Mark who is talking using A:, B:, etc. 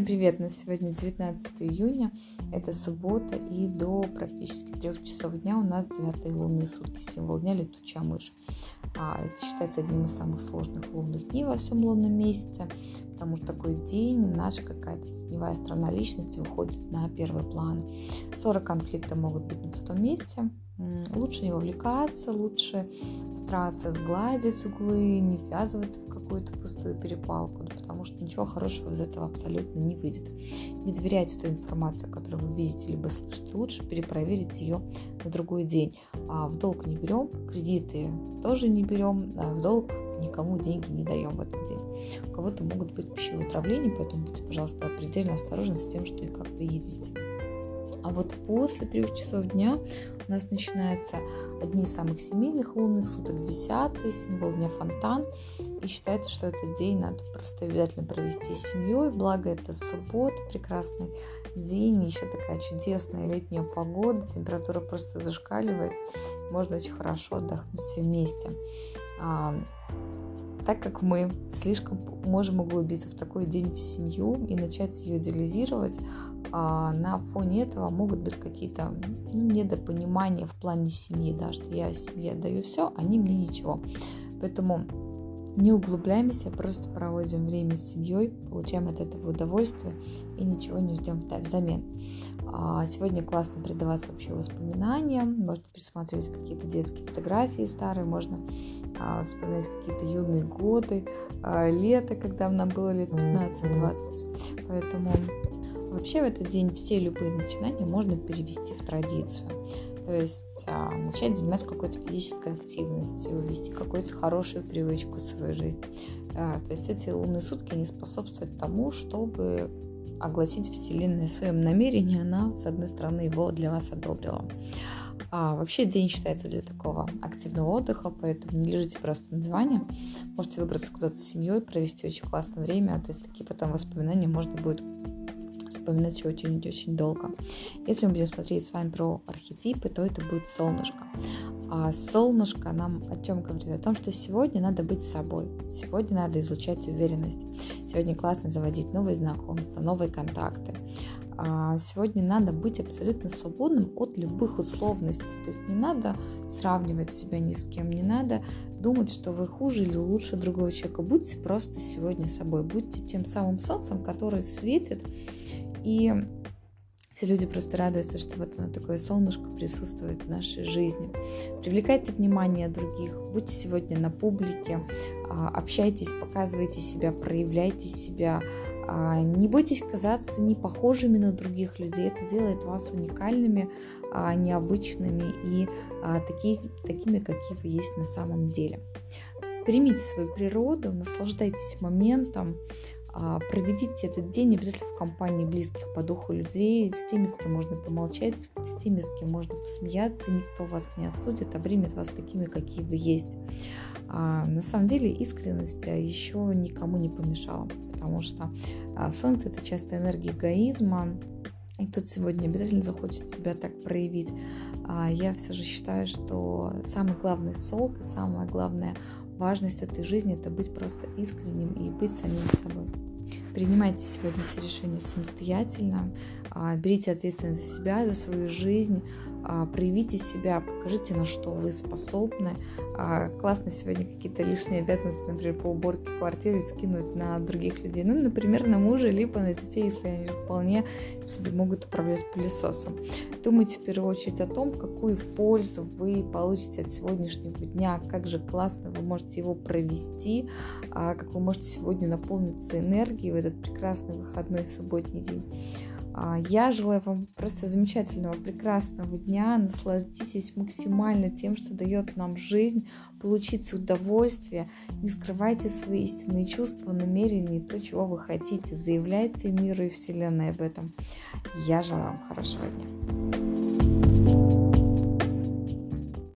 A: Всем привет! На сегодня 19 июня, это суббота, и до практически трех часов дня у нас девятые лунные сутки, символ дня летучая мышь. А, это считается одним из самых сложных лунных дней во всем лунном месяце, потому что такой день наша какая-то теневая сторона личности выходит на первый план. Ссоры, конфликты могут быть на пустом месте, лучше не вовлекаться, лучше стараться сгладить углы, не ввязываться в какую-то пустую перепалку, потому что ничего хорошего из этого абсолютно не выйдет. Не доверяйте той информации, которую вы видите либо слышите, лучше перепроверить ее на другой день. А в долг не берем, кредиты тоже не берем, а в долг никому деньги не даем в этот день. У кого-то могут быть пищевые отравления, поэтому будьте, пожалуйста, предельно осторожны с тем, что и как вы едите. А вот после трех часов дня у нас начинается одни из самых семейных лунных суток, десятый, символ дня фонтан. И считается, что этот день надо просто обязательно провести с семьей. Благо это суббота, прекрасный день, еще такая чудесная летняя погода, температура просто зашкаливает. Можно очень хорошо отдохнуть все вместе. Так как мы слишком можем углубиться в такой день в семью и начать ее идеализировать, а на фоне этого могут быть какие-то ну, недопонимания в плане семьи, да, что я семье даю все, они мне ничего. Поэтому не углубляемся, просто проводим время с семьей, получаем от этого удовольствие и ничего не ждем взамен. А, сегодня классно предаваться вообще воспоминаниям, можно пересматривать какие-то детские фотографии старые, можно а, вспоминать какие-то юные годы, а, лето, когда нам было лет 15-20. Поэтому вообще в этот день все любые начинания можно перевести в традицию. То есть а, начать заниматься какой-то физической активностью, ввести какую-то хорошую привычку в свою жизнь. А, то есть эти лунные сутки, они способствуют тому, чтобы огласить Вселенной своем намерении, она, с одной стороны, его для вас одобрила. А вообще день считается для такого активного отдыха, поэтому не лежите просто на диване. Можете выбраться куда-то с семьей, провести очень классное время. То есть такие потом воспоминания можно будет вспоминать очень-очень долго. Если мы будем смотреть с вами про архетипы, то это будет солнышко. А солнышко нам о чем говорит? О том, что сегодня надо быть собой. Сегодня надо излучать уверенность. Сегодня классно заводить новые знакомства, новые контакты. А сегодня надо быть абсолютно свободным от любых условностей. То есть не надо сравнивать себя ни с кем, не надо думать, что вы хуже или лучше другого человека. Будьте просто сегодня собой. Будьте тем самым солнцем, который светит и все люди просто радуются, что вот оно такое солнышко присутствует в нашей жизни. Привлекайте внимание других, будьте сегодня на публике, а, общайтесь, показывайте себя, проявляйте себя. А, не бойтесь казаться не похожими на других людей. Это делает вас уникальными, а, необычными и такими, какие вы есть на самом деле. Примите свою природу, наслаждайтесь моментом, проведите этот день обязательно в компании близких по духу людей, с теми, с кем можно помолчать, с теми, с кем можно посмеяться, никто вас не осудит, а примет вас такими, какие вы есть. А, на самом деле искренность а, еще никому не помешала, потому что а, Солнце это часто энергия эгоизма, и кто-то сегодня обязательно захочет себя так проявить. А я все же считаю, что самый главный сок и самое главное важность этой жизни – это быть просто искренним и быть самим собой. Принимайте сегодня все решения самостоятельно, а, берите ответственность за себя, за свою жизнь, проявите себя, покажите, на что вы способны. А, классно сегодня какие-то лишние обязанности, например, по уборке квартиры скинуть на других людей. Ну, например, на мужа, либо на детей, если они вполне себе могут управлять пылесосом. Думайте в первую очередь о том, какую пользу вы получите от сегодняшнего дня, как же классно вы можете его провести, а, как вы можете сегодня наполниться энергией в этот прекрасный выходной субботний день. А, я желаю вам просто замечательного, прекрасного дня. Насладитесь максимально тем, что дает нам жизнь. Получите удовольствие. Не скрывайте свои истинные чувства, намерения и то, чего вы хотите. Заявляйте миру и Вселенной об этом. Я желаю вам хорошего дня.